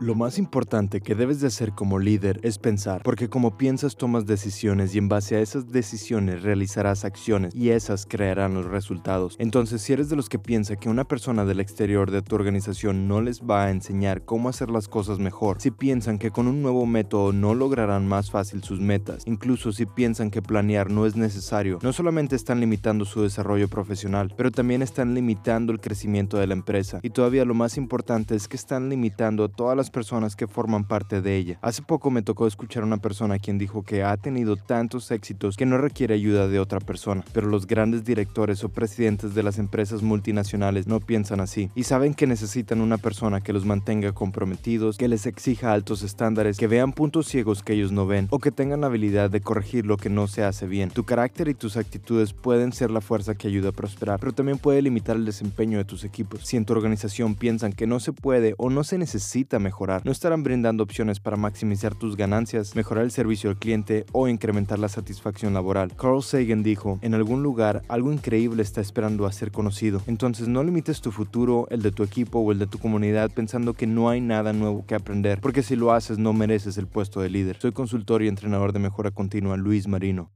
Lo más importante que debes de hacer como líder es pensar, porque como piensas tomas decisiones y en base a esas decisiones realizarás acciones y esas crearán los resultados. Entonces, si eres de los que piensa que una persona del exterior de tu organización no les va a enseñar cómo hacer las cosas mejor, si piensan que con un nuevo método no lograrán más fácil sus metas, incluso si piensan que planear no es necesario, no solamente están limitando su desarrollo profesional, pero también están limitando el crecimiento de la empresa. Y todavía lo más importante es que están limitando todas las personas que forman parte de ella. Hace poco me tocó escuchar a una persona quien dijo que ha tenido tantos éxitos que no requiere ayuda de otra persona, pero los grandes directores o presidentes de las empresas multinacionales no piensan así y saben que necesitan una persona que los mantenga comprometidos, que les exija altos estándares, que vean puntos ciegos que ellos no ven o que tengan la habilidad de corregir lo que no se hace bien. Tu carácter y tus actitudes pueden ser la fuerza que ayuda a prosperar, pero también puede limitar el desempeño de tus equipos. Si en tu organización piensan que no se puede o no se necesita mejorar, no estarán brindando opciones para maximizar tus ganancias, mejorar el servicio al cliente o incrementar la satisfacción laboral. Carl Sagan dijo, en algún lugar algo increíble está esperando a ser conocido. Entonces no limites tu futuro, el de tu equipo o el de tu comunidad pensando que no hay nada nuevo que aprender, porque si lo haces no mereces el puesto de líder. Soy consultor y entrenador de mejora continua Luis Marino.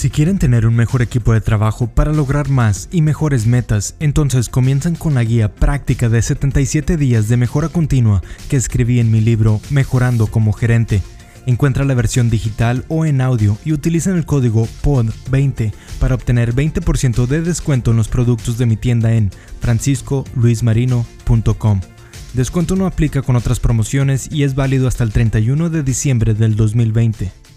Si quieren tener un mejor equipo de trabajo para lograr más y mejores metas, entonces comienzan con la guía práctica de 77 días de mejora continua que escribí en mi libro Mejorando como gerente. Encuentra la versión digital o en audio y utilizan el código POD20 para obtener 20% de descuento en los productos de mi tienda en franciscoluismarino.com. Descuento no aplica con otras promociones y es válido hasta el 31 de diciembre del 2020.